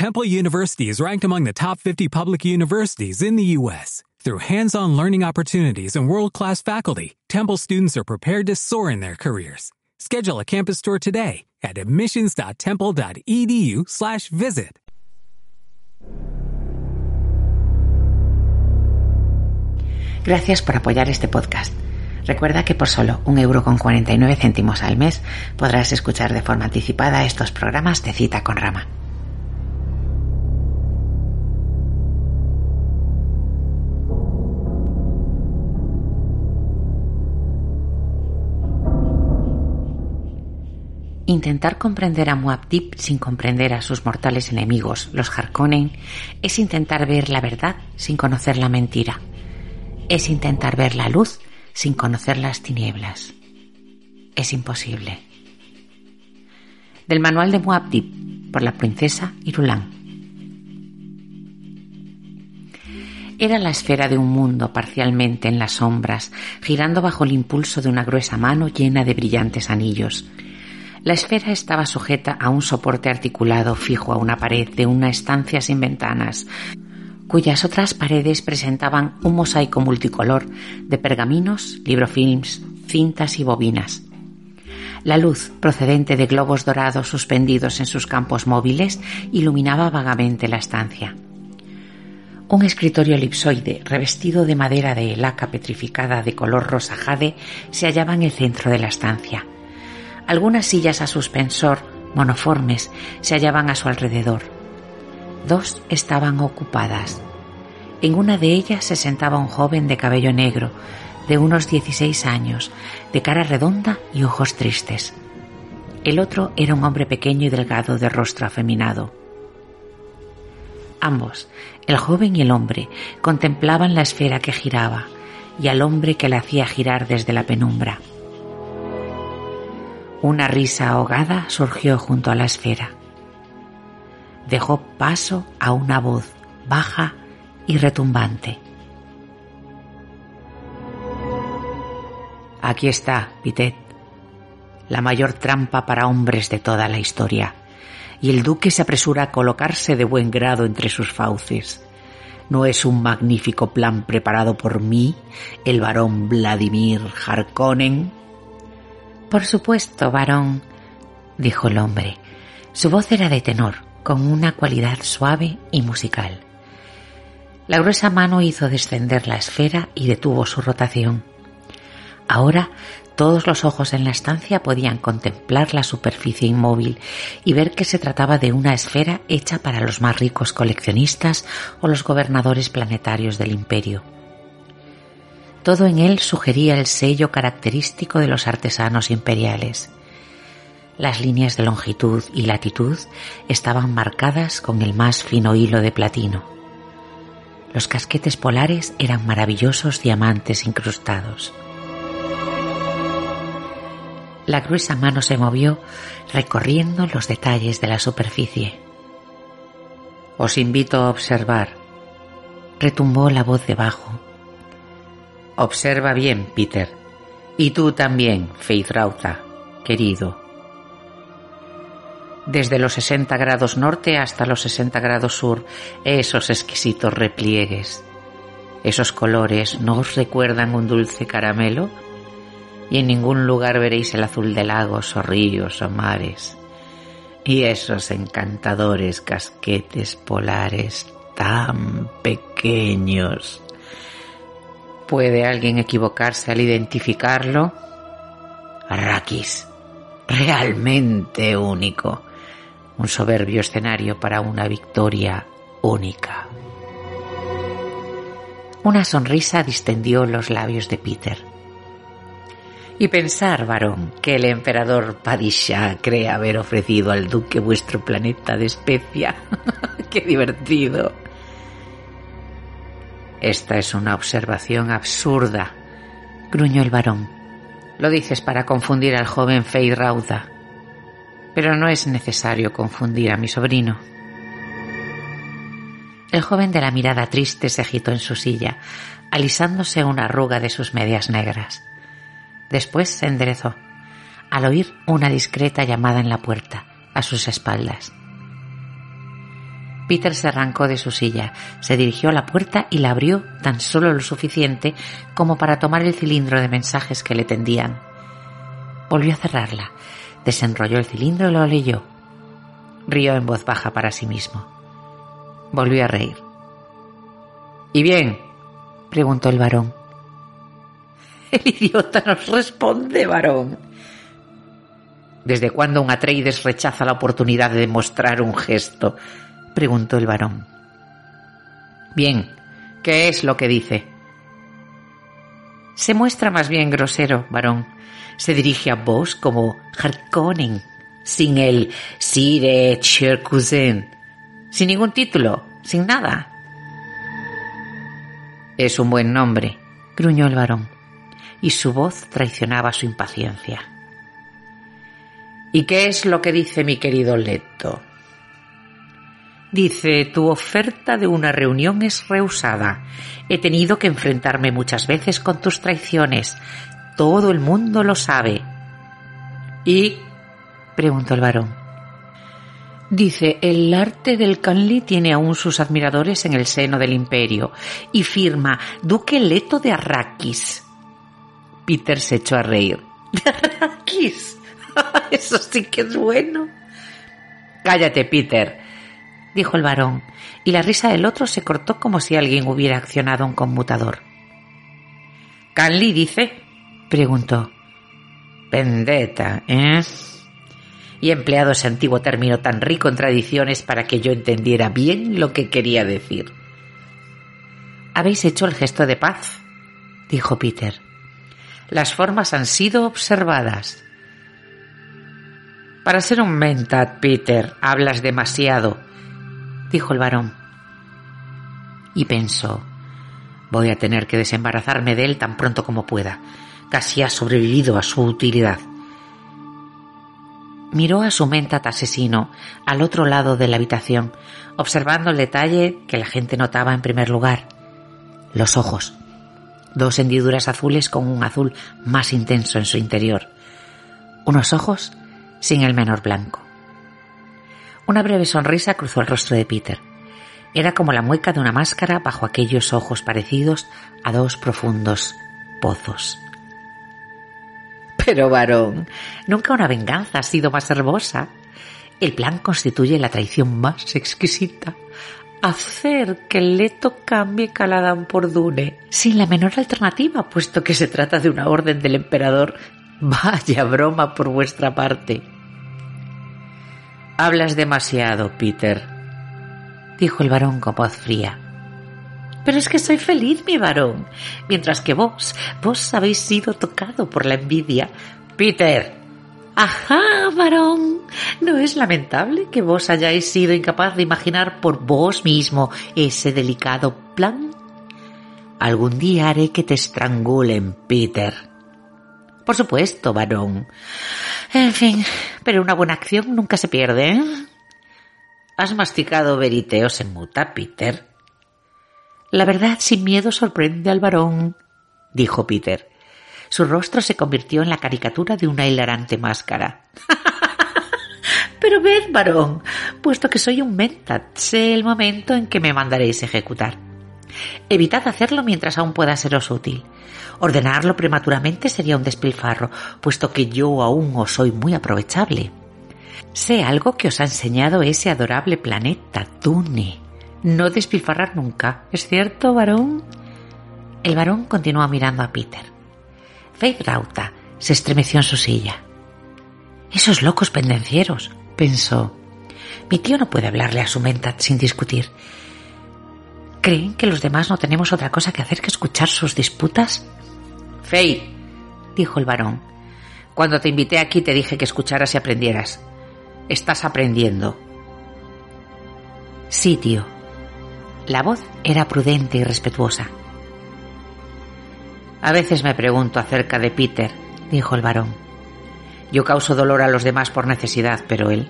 Temple University is ranked among the top 50 public universities in the U.S. Through hands-on learning opportunities and world-class faculty, Temple students are prepared to soar in their careers. Schedule a campus tour today at admissions.temple.edu/visit. Gracias por apoyar este podcast. Recuerda que por solo un euro con 49 céntimos al mes podrás escuchar de forma anticipada estos programas de cita con Rama. Intentar comprender a Muad'Dib sin comprender a sus mortales enemigos, los Harkonnen, es intentar ver la verdad sin conocer la mentira. Es intentar ver la luz sin conocer las tinieblas. Es imposible. Del manual de Muad'Dib por la princesa Irulan. Era la esfera de un mundo parcialmente en las sombras, girando bajo el impulso de una gruesa mano llena de brillantes anillos. La esfera estaba sujeta a un soporte articulado fijo a una pared de una estancia sin ventanas, cuyas otras paredes presentaban un mosaico multicolor de pergaminos, librofilms, cintas y bobinas. La luz, procedente de globos dorados suspendidos en sus campos móviles, iluminaba vagamente la estancia. Un escritorio elipsoide, revestido de madera de laca petrificada de color rosa jade, se hallaba en el centro de la estancia. Algunas sillas a suspensor, monoformes, se hallaban a su alrededor. Dos estaban ocupadas. En una de ellas se sentaba un joven de cabello negro, de unos 16 años, de cara redonda y ojos tristes. El otro era un hombre pequeño y delgado de rostro afeminado. Ambos, el joven y el hombre, contemplaban la esfera que giraba y al hombre que la hacía girar desde la penumbra. Una risa ahogada surgió junto a la esfera. Dejó paso a una voz baja y retumbante. Aquí está, Pitet, la mayor trampa para hombres de toda la historia, y el duque se apresura a colocarse de buen grado entre sus fauces. ¿No es un magnífico plan preparado por mí, el varón Vladimir Harkonnen? Por supuesto, varón, dijo el hombre. Su voz era de tenor, con una cualidad suave y musical. La gruesa mano hizo descender la esfera y detuvo su rotación. Ahora todos los ojos en la estancia podían contemplar la superficie inmóvil y ver que se trataba de una esfera hecha para los más ricos coleccionistas o los gobernadores planetarios del imperio. Todo en él sugería el sello característico de los artesanos imperiales. Las líneas de longitud y latitud estaban marcadas con el más fino hilo de platino. Los casquetes polares eran maravillosos diamantes incrustados. La gruesa mano se movió recorriendo los detalles de la superficie. Os invito a observar, retumbó la voz debajo Observa bien, Peter. Y tú también, Faith Rauta, querido. Desde los 60 grados norte hasta los 60 grados sur, esos exquisitos repliegues. Esos colores no os recuerdan un dulce caramelo y en ningún lugar veréis el azul de lagos o ríos o mares. Y esos encantadores casquetes polares tan pequeños. ¿Puede alguien equivocarse al identificarlo? Arrakis, realmente único. Un soberbio escenario para una victoria única. Una sonrisa distendió los labios de Peter. Y pensar, varón, que el emperador Padishah cree haber ofrecido al duque vuestro planeta de especia. ¡Qué divertido! Esta es una observación absurda, gruñó el varón. Lo dices para confundir al joven Fey Rauda. Pero no es necesario confundir a mi sobrino. El joven de la mirada triste se agitó en su silla, alisándose una arruga de sus medias negras. Después se enderezó, al oír una discreta llamada en la puerta, a sus espaldas. Peter se arrancó de su silla, se dirigió a la puerta y la abrió tan solo lo suficiente como para tomar el cilindro de mensajes que le tendían. Volvió a cerrarla, desenrolló el cilindro y lo leyó. Rió en voz baja para sí mismo. Volvió a reír. ¿Y bien? preguntó el varón. El idiota nos responde, varón. ¿Desde cuándo un Atreides rechaza la oportunidad de demostrar un gesto? Preguntó el varón. Bien, ¿qué es lo que dice? Se muestra más bien grosero, varón. Se dirige a vos como Harkonnen, sin el Sire Cherkusen, sin ningún título, sin nada. Es un buen nombre, gruñó el varón, y su voz traicionaba su impaciencia. ¿Y qué es lo que dice mi querido Leto? Dice, tu oferta de una reunión es rehusada. He tenido que enfrentarme muchas veces con tus traiciones. Todo el mundo lo sabe. ¿Y? preguntó el varón. Dice, el arte del Canli tiene aún sus admiradores en el seno del imperio y firma Duque Leto de Arrakis. Peter se echó a reír. ¿De Arrakis? Eso sí que es bueno. Cállate, Peter dijo el varón, y la risa del otro se cortó como si alguien hubiera accionado un conmutador. ¿Canli dice? preguntó. Vendetta, ¿eh? Y he empleado ese antiguo término tan rico en tradiciones para que yo entendiera bien lo que quería decir. Habéis hecho el gesto de paz, dijo Peter. Las formas han sido observadas. Para ser un mentat, Peter, hablas demasiado dijo el varón. Y pensó, voy a tener que desembarazarme de él tan pronto como pueda. Casi ha sobrevivido a su utilidad. Miró a su mentat asesino al otro lado de la habitación, observando el detalle que la gente notaba en primer lugar. Los ojos. Dos hendiduras azules con un azul más intenso en su interior. Unos ojos sin el menor blanco. Una breve sonrisa cruzó el rostro de Peter. Era como la mueca de una máscara bajo aquellos ojos parecidos a dos profundos pozos. Pero, varón, nunca una venganza ha sido más hermosa. El plan constituye la traición más exquisita. Hacer que Leto cambie Caladán por Dune, sin la menor alternativa, puesto que se trata de una orden del emperador. Vaya broma por vuestra parte. Hablas demasiado, Peter, dijo el varón con voz fría. Pero es que soy feliz, mi varón, mientras que vos, vos habéis sido tocado por la envidia. Peter. Ajá, varón. ¿No es lamentable que vos hayáis sido incapaz de imaginar por vos mismo ese delicado plan? Algún día haré que te estrangulen, Peter. Por supuesto, varón. En fin, pero una buena acción nunca se pierde, ¿eh? Has masticado veriteos en muta, Peter. La verdad sin miedo sorprende al varón, dijo Peter. Su rostro se convirtió en la caricatura de una hilarante máscara. Pero ved, varón, puesto que soy un mentat, sé el momento en que me mandaréis ejecutar. Evitad hacerlo mientras aún pueda seros útil. Ordenarlo prematuramente sería un despilfarro, puesto que yo aún os soy muy aprovechable. Sé algo que os ha enseñado ese adorable planeta, Dune. No despilfarrar nunca. ¿Es cierto, varón? El varón continuó mirando a Peter. Faith Rauta se estremeció en su silla. Esos locos pendencieros, pensó. Mi tío no puede hablarle a su mentat sin discutir. ¿Creen que los demás no tenemos otra cosa que hacer que escuchar sus disputas? Faith, dijo el varón, cuando te invité aquí te dije que escucharas y aprendieras. Estás aprendiendo. Sí, tío. La voz era prudente y respetuosa. A veces me pregunto acerca de Peter, dijo el varón. Yo causo dolor a los demás por necesidad, pero él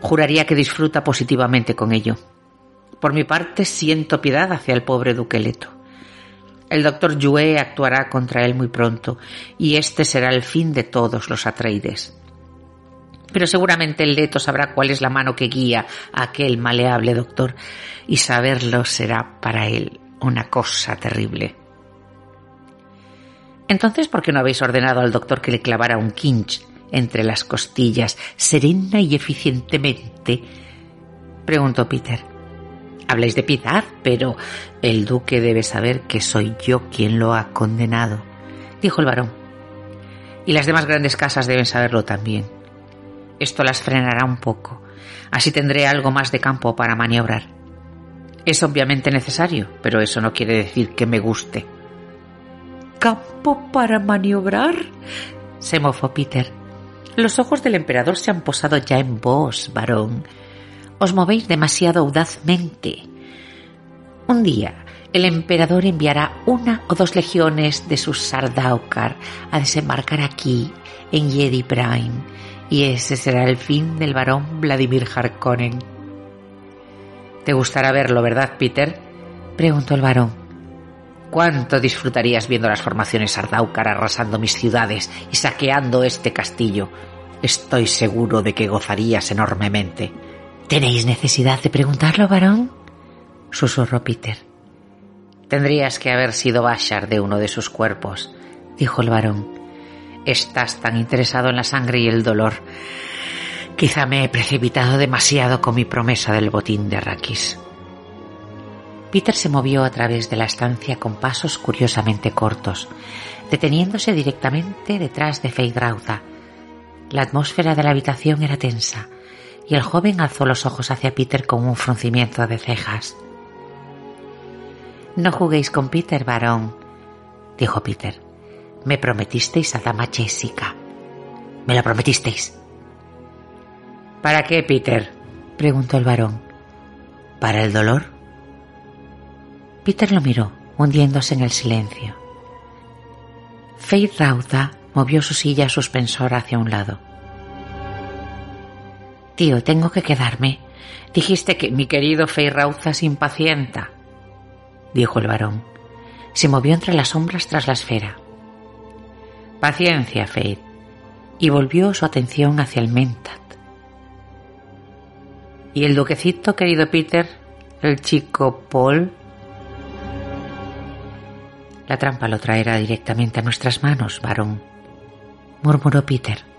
juraría que disfruta positivamente con ello. Por mi parte, siento piedad hacia el pobre Duqueleto. El doctor Yue actuará contra él muy pronto, y este será el fin de todos los Atreides. Pero seguramente el Leto sabrá cuál es la mano que guía a aquel maleable doctor, y saberlo será para él una cosa terrible. Entonces, ¿por qué no habéis ordenado al doctor que le clavara un quinch entre las costillas, serena y eficientemente? preguntó Peter. Habláis de piedad, pero el duque debe saber que soy yo quien lo ha condenado, dijo el varón. Y las demás grandes casas deben saberlo también. Esto las frenará un poco. Así tendré algo más de campo para maniobrar. Es obviamente necesario, pero eso no quiere decir que me guste. ¿Campo para maniobrar? se mofó Peter. Los ojos del emperador se han posado ya en vos, varón. Os movéis demasiado audazmente. Un día el emperador enviará una o dos legiones de sus Sardaukar a desembarcar aquí, en Jedi y ese será el fin del varón Vladimir Harkonnen. Te gustará verlo, ¿verdad, Peter? preguntó el varón. ¿Cuánto disfrutarías viendo las formaciones Sardaukar arrasando mis ciudades y saqueando este castillo? Estoy seguro de que gozarías enormemente. ¿Tenéis necesidad de preguntarlo, varón? susurró Peter. Tendrías que haber sido Bashar de uno de sus cuerpos, dijo el varón. Estás tan interesado en la sangre y el dolor. Quizá me he precipitado demasiado con mi promesa del botín de Arrakis. Peter se movió a través de la estancia con pasos curiosamente cortos, deteniéndose directamente detrás de Feidrauta. La atmósfera de la habitación era tensa, y el joven alzó los ojos hacia Peter con un fruncimiento de cejas. No juguéis con Peter, varón, dijo Peter. Me prometisteis a Dama Jessica. Me lo prometisteis. ¿Para qué, Peter? preguntó el varón. ¿Para el dolor? Peter lo miró, hundiéndose en el silencio. Faith Rauda movió su silla suspensora hacia un lado. Tío, tengo que quedarme. Dijiste que mi querido Rauza se impacienta, dijo el varón. Se movió entre las sombras tras la esfera. Paciencia, Faith. Y volvió su atención hacia el Mentat. ¿Y el duquecito, querido Peter? ¿El chico Paul? La trampa lo traerá directamente a nuestras manos, varón, murmuró Peter.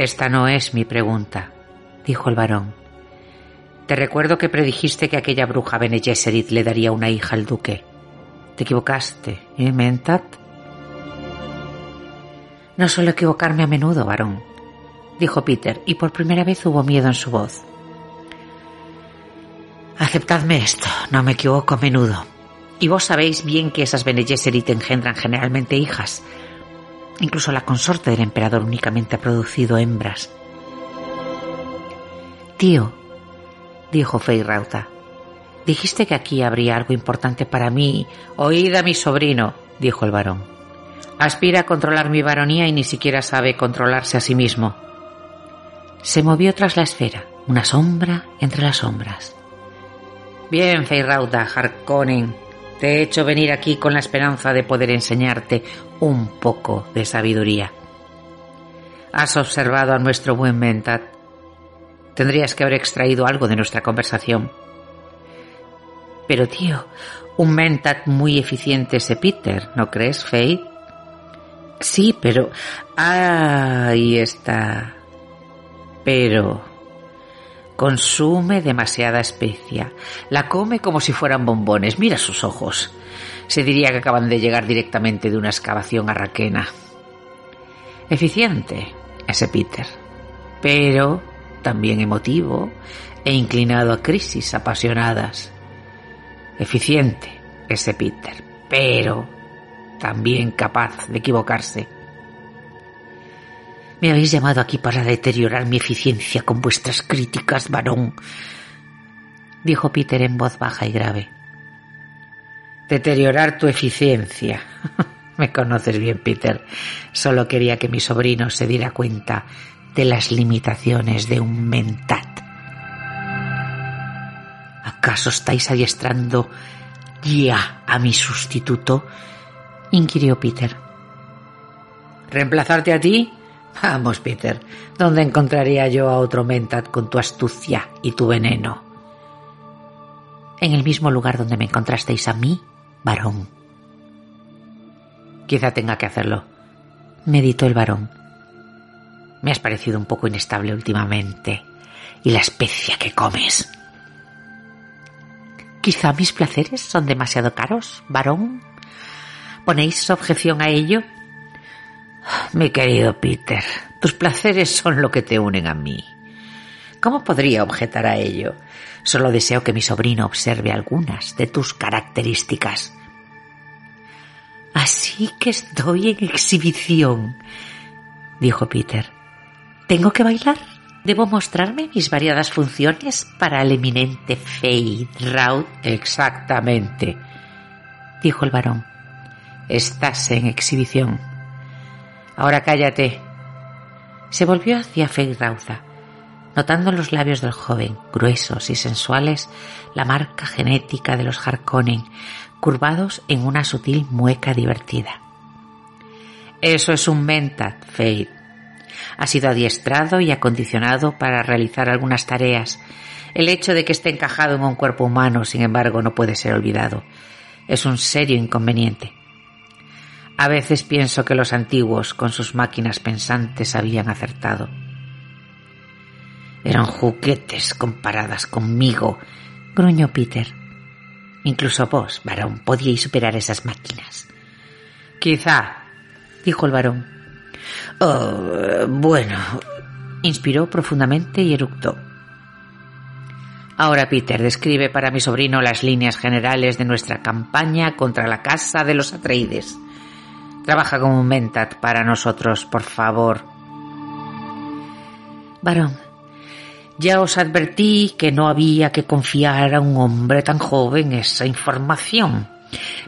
Esta no es mi pregunta, dijo el varón. Te recuerdo que predijiste que aquella bruja Bene Gesserit le daría una hija al duque. Te equivocaste, ¿eh, Mentat? No suelo equivocarme a menudo, varón, dijo Peter, y por primera vez hubo miedo en su voz. Aceptadme esto, no me equivoco a menudo. Y vos sabéis bien que esas Bene Gesserit engendran generalmente hijas. Incluso la consorte del emperador únicamente ha producido hembras. Tío, dijo Feyrauta, dijiste que aquí habría algo importante para mí. Oíd a mi sobrino, dijo el varón. Aspira a controlar mi varonía y ni siquiera sabe controlarse a sí mismo. Se movió tras la esfera, una sombra entre las sombras. Bien, Feyrauda, Harkonnen, te he hecho venir aquí con la esperanza de poder enseñarte un poco de sabiduría. Has observado a nuestro buen Mentat. Tendrías que haber extraído algo de nuestra conversación. Pero tío, un Mentat muy eficiente ese Peter, ¿no crees, Faith? Sí, pero... Ahí está. Pero consume demasiada especia. La come como si fueran bombones. Mira sus ojos. Se diría que acaban de llegar directamente de una excavación arraquena. Eficiente, ese Peter. Pero también emotivo e inclinado a crisis apasionadas. Eficiente, ese Peter. Pero también capaz de equivocarse. Me habéis llamado aquí para deteriorar mi eficiencia con vuestras críticas, varón, dijo Peter en voz baja y grave. Deteriorar tu eficiencia. Me conoces bien, Peter. Solo quería que mi sobrino se diera cuenta de las limitaciones de un mentat. ¿Acaso estáis adiestrando ya a mi sustituto? inquirió Peter. ¿Reemplazarte a ti? Vamos, Peter, ¿dónde encontraría yo a otro Mentat con tu astucia y tu veneno? En el mismo lugar donde me encontrasteis a mí, varón. Quizá tenga que hacerlo, meditó el varón. Me has parecido un poco inestable últimamente. Y la especia que comes. Quizá mis placeres son demasiado caros, varón. ¿Ponéis objeción a ello? Mi querido Peter, tus placeres son lo que te unen a mí. ¿Cómo podría objetar a ello? Solo deseo que mi sobrino observe algunas de tus características. Así que estoy en exhibición, dijo Peter. ¿Tengo que bailar? ¿Debo mostrarme mis variadas funciones para el eminente Fade Raut? Exactamente, dijo el varón. Estás en exhibición. Ahora cállate. Se volvió hacia Rauza, notando en los labios del joven, gruesos y sensuales, la marca genética de los Harkonnen, curvados en una sutil mueca divertida. Eso es un mentat, Fade. Ha sido adiestrado y acondicionado para realizar algunas tareas. El hecho de que esté encajado en un cuerpo humano, sin embargo, no puede ser olvidado. Es un serio inconveniente. A veces pienso que los antiguos, con sus máquinas pensantes, habían acertado. Eran juguetes comparadas conmigo, gruñó Peter. Incluso vos, varón, podíais superar esas máquinas. Quizá, dijo el varón. Oh, bueno, inspiró profundamente y eructó. Ahora, Peter, describe para mi sobrino las líneas generales de nuestra campaña contra la casa de los Atreides. Trabaja como un mentat para nosotros, por favor. Varón, ya os advertí que no había que confiar a un hombre tan joven esa información.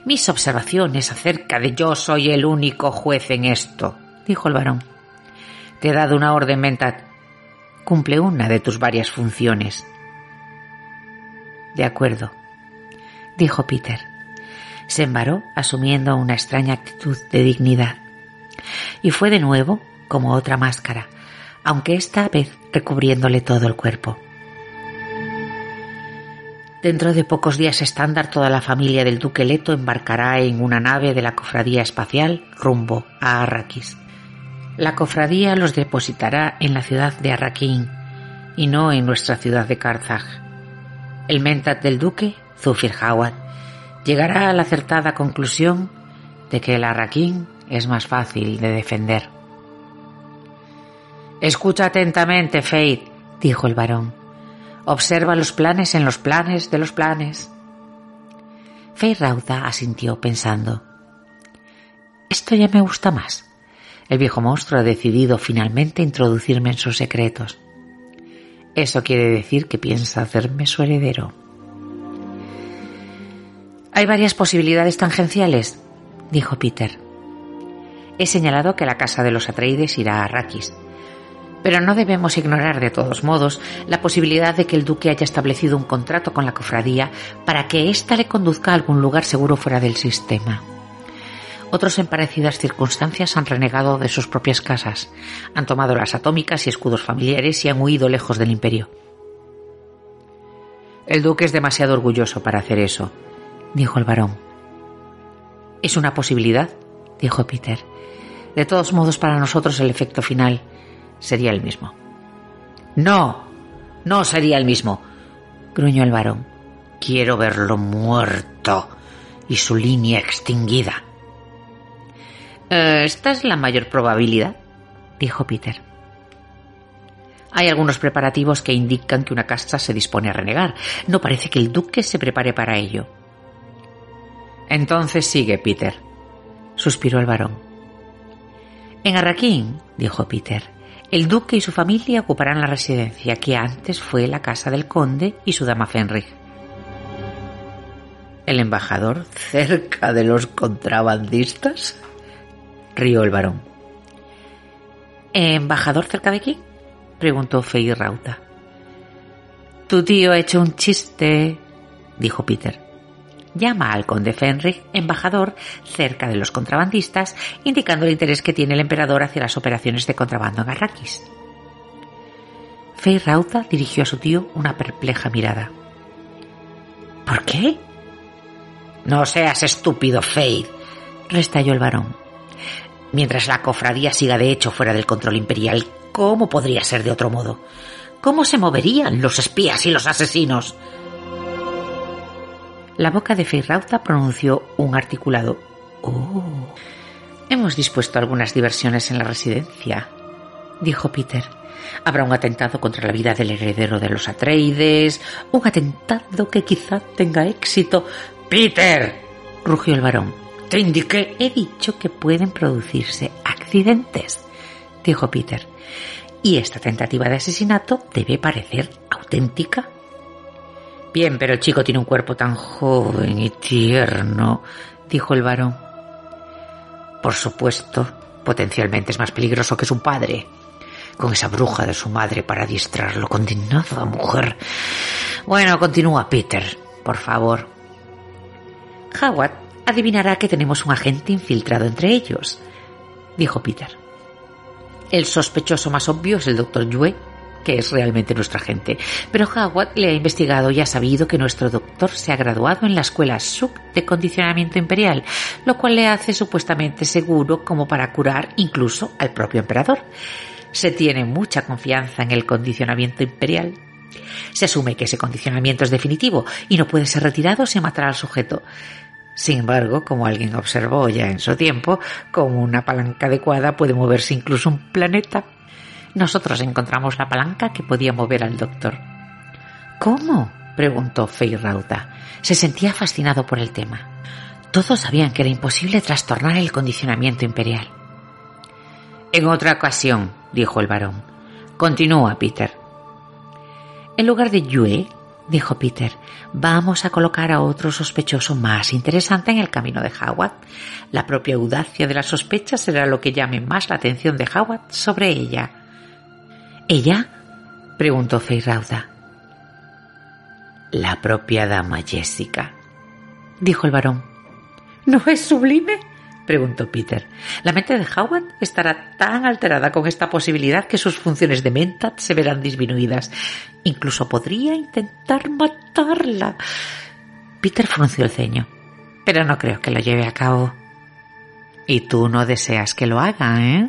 Mis observaciones acerca de yo soy el único juez en esto, dijo el varón. Te he dado una orden, mentat. Cumple una de tus varias funciones. De acuerdo, dijo Peter se embaró asumiendo una extraña actitud de dignidad. Y fue de nuevo como otra máscara, aunque esta vez recubriéndole todo el cuerpo. Dentro de pocos días estándar toda la familia del duque Leto embarcará en una nave de la cofradía espacial rumbo a Arrakis. La cofradía los depositará en la ciudad de Arrakeen y no en nuestra ciudad de Karzaj. El mentat del duque, Zufir Hawat, llegará a la acertada conclusión de que el arraquín es más fácil de defender. Escucha atentamente, Fate, dijo el varón. Observa los planes en los planes de los planes. Fate Rauda asintió pensando. Esto ya me gusta más. El viejo monstruo ha decidido finalmente introducirme en sus secretos. Eso quiere decir que piensa hacerme su heredero. Hay varias posibilidades tangenciales, dijo Peter. He señalado que la casa de los Atreides irá a Arrakis, pero no debemos ignorar de todos modos la posibilidad de que el duque haya establecido un contrato con la cofradía para que ésta le conduzca a algún lugar seguro fuera del sistema. Otros en parecidas circunstancias han renegado de sus propias casas, han tomado las atómicas y escudos familiares y han huido lejos del imperio. El duque es demasiado orgulloso para hacer eso, dijo el varón. Es una posibilidad, dijo Peter. De todos modos, para nosotros el efecto final sería el mismo. No, no sería el mismo, gruñó el varón. Quiero verlo muerto y su línea extinguida. Eh, esta es la mayor probabilidad, dijo Peter. Hay algunos preparativos que indican que una casa se dispone a renegar. No parece que el duque se prepare para ello. Entonces sigue, Peter, suspiró el varón. En Arraquín, dijo Peter, el duque y su familia ocuparán la residencia que antes fue la casa del conde y su dama Fenrig. ¿El embajador cerca de los contrabandistas? rió el varón. ¿Embajador cerca de quién? preguntó Fey Rauta. Tu tío ha hecho un chiste, dijo Peter. Llama al conde Fenrich embajador cerca de los contrabandistas, indicando el interés que tiene el emperador hacia las operaciones de contrabando en Arrakis. Fey Rauta dirigió a su tío una perpleja mirada. ¿Por qué? No seas estúpido, Fade, restalló el varón. Mientras la cofradía siga de hecho fuera del control imperial, ¿cómo podría ser de otro modo? ¿Cómo se moverían los espías y los asesinos? La boca de Feirauta pronunció un articulado Oh. Hemos dispuesto algunas diversiones en la residencia, dijo Peter. Habrá un atentado contra la vida del heredero de los Atreides, un atentado que quizá tenga éxito. Peter, rugió el varón. Te indiqué. He dicho que pueden producirse accidentes, dijo Peter. Y esta tentativa de asesinato debe parecer auténtica. Bien, pero el chico tiene un cuerpo tan joven y tierno, dijo el varón. Por supuesto, potencialmente es más peligroso que su padre, con esa bruja de su madre para distraerlo. Condenada mujer. Bueno, continúa, Peter, por favor. Howard adivinará que tenemos un agente infiltrado entre ellos, dijo Peter. El sospechoso más obvio es el doctor Yue, que es realmente nuestro agente, pero Howard le ha investigado y ha sabido que nuestro doctor se ha graduado en la escuela SUC de condicionamiento imperial, lo cual le hace supuestamente seguro como para curar incluso al propio emperador. Se tiene mucha confianza en el condicionamiento imperial. Se asume que ese condicionamiento es definitivo y no puede ser retirado sin matar al sujeto. Sin embargo, como alguien observó ya en su tiempo, con una palanca adecuada puede moverse incluso un planeta. Nosotros encontramos la palanca que podía mover al doctor. ¿Cómo? preguntó Feyrauda. Se sentía fascinado por el tema. Todos sabían que era imposible trastornar el condicionamiento imperial. En otra ocasión, dijo el varón. Continúa, Peter. En lugar de Yue, dijo Peter, vamos a colocar a otro sospechoso más interesante en el camino de Howard. La propia audacia de la sospecha será lo que llame más la atención de Howard sobre ella. ¿Ella? preguntó Feyrauda. La propia dama Jessica, dijo el varón. ¿No es sublime? preguntó Peter. La mente de Howard estará tan alterada con esta posibilidad que sus funciones de mentat se verán disminuidas. Incluso podría intentar matarla. Peter frunció el ceño. Pero no creo que lo lleve a cabo. ¿Y tú no deseas que lo haga, eh?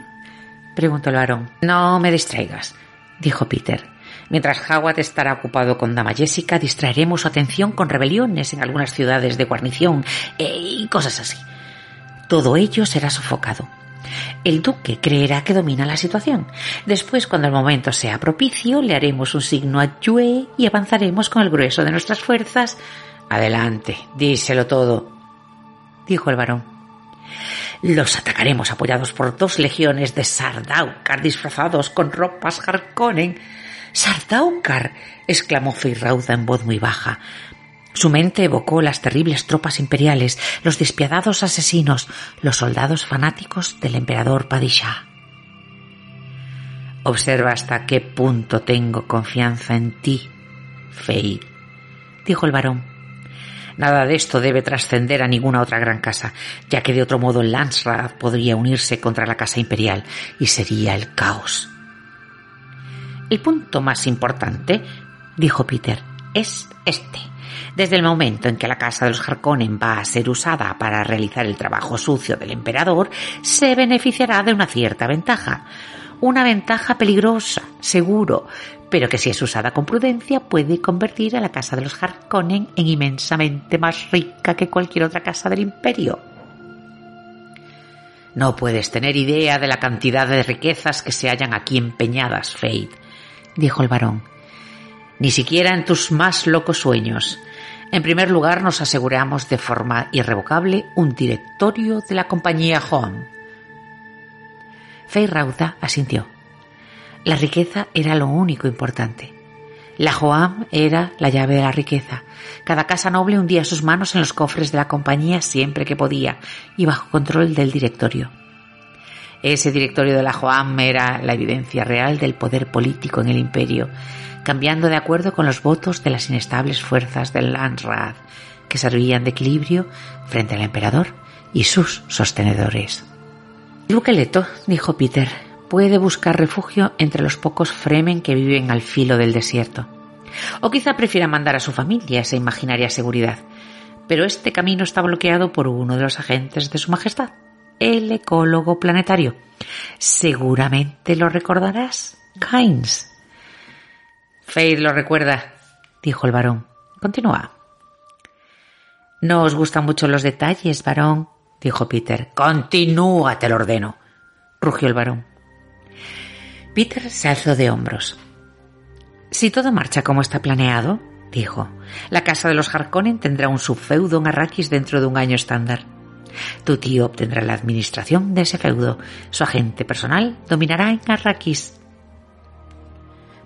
preguntó el varón. No me distraigas, dijo Peter. Mientras Howard estará ocupado con Dama Jessica, distraeremos su atención con rebeliones en algunas ciudades de guarnición eh, y cosas así. Todo ello será sofocado. El duque creerá que domina la situación. Después, cuando el momento sea propicio, le haremos un signo a Yue y avanzaremos con el grueso de nuestras fuerzas. Adelante, díselo todo, dijo el varón. Los atacaremos apoyados por dos legiones de Sardaukar disfrazados con ropas Harkonnen. ¡Sardaukar! exclamó Feirrauda en voz muy baja. Su mente evocó las terribles tropas imperiales, los despiadados asesinos, los soldados fanáticos del emperador Padishah. Observa hasta qué punto tengo confianza en ti, Fey, dijo el varón. Nada de esto debe trascender a ninguna otra gran casa, ya que de otro modo Lansrad podría unirse contra la casa imperial y sería el caos. El punto más importante, dijo Peter, es este. Desde el momento en que la casa de los Harkonnen va a ser usada para realizar el trabajo sucio del emperador, se beneficiará de una cierta ventaja. Una ventaja peligrosa, seguro, pero que si es usada con prudencia puede convertir a la casa de los Harkonnen en inmensamente más rica que cualquier otra casa del imperio. No puedes tener idea de la cantidad de riquezas que se hallan aquí empeñadas, Fate, dijo el varón. Ni siquiera en tus más locos sueños. En primer lugar, nos aseguramos de forma irrevocable un directorio de la compañía Hoam. Fey Rauda asintió. La riqueza era lo único importante. La Joam era la llave de la riqueza. Cada casa noble hundía sus manos en los cofres de la compañía siempre que podía y bajo control del directorio. Ese directorio de la Joam era la evidencia real del poder político en el imperio cambiando de acuerdo con los votos de las inestables fuerzas del Landsraad, que servían de equilibrio frente al emperador y sus sostenedores. Duque Leto, dijo Peter, puede buscar refugio entre los pocos Fremen que viven al filo del desierto. O quizá prefiera mandar a su familia esa imaginaria seguridad. Pero este camino está bloqueado por uno de los agentes de Su Majestad, el ecólogo planetario. Seguramente lo recordarás, Kynes. Faith lo recuerda, dijo el varón. Continúa. No os gustan mucho los detalles, varón, dijo Peter. Continúa, te lo ordeno, rugió el varón. Peter se alzó de hombros. Si todo marcha como está planeado, dijo, la casa de los Harkonnen tendrá un subfeudo en Arrakis dentro de un año estándar. Tu tío obtendrá la administración de ese feudo. Su agente personal dominará en Arrakis.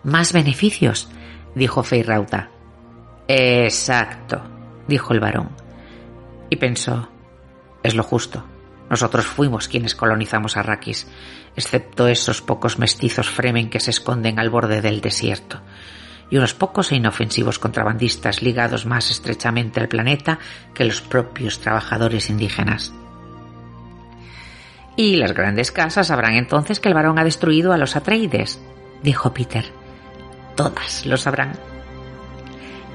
Más beneficios, dijo Feyrauta. Exacto, dijo el varón. Y pensó, es lo justo. Nosotros fuimos quienes colonizamos Arrakis, excepto esos pocos mestizos Fremen que se esconden al borde del desierto, y unos pocos e inofensivos contrabandistas ligados más estrechamente al planeta que los propios trabajadores indígenas. Y las grandes casas sabrán entonces que el varón ha destruido a los Atreides, dijo Peter. Todas lo sabrán.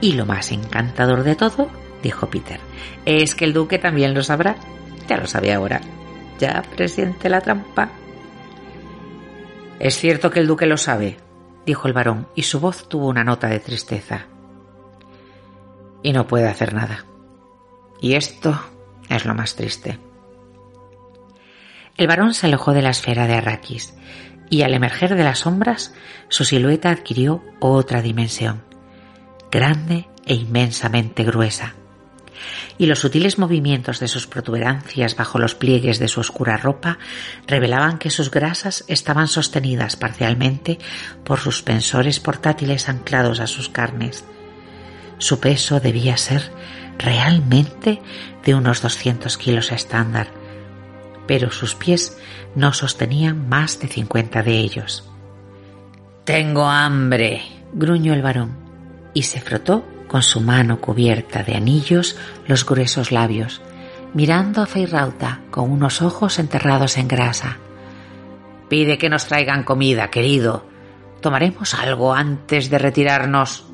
Y lo más encantador de todo, dijo Peter, es que el duque también lo sabrá. Ya lo sabe ahora. Ya presiente la trampa. Es cierto que el duque lo sabe, dijo el varón, y su voz tuvo una nota de tristeza. Y no puede hacer nada. Y esto es lo más triste. El varón se alejó de la esfera de Arrakis, y al emerger de las sombras, su silueta adquirió otra dimensión, grande e inmensamente gruesa y los sutiles movimientos de sus protuberancias bajo los pliegues de su oscura ropa revelaban que sus grasas estaban sostenidas parcialmente por suspensores portátiles anclados a sus carnes. Su peso debía ser realmente de unos 200 kilos estándar, pero sus pies no sostenían más de 50 de ellos. Tengo hambre, gruñó el varón, y se frotó con su mano cubierta de anillos los gruesos labios, mirando a Feirauta con unos ojos enterrados en grasa. Pide que nos traigan comida, querido. Tomaremos algo antes de retirarnos.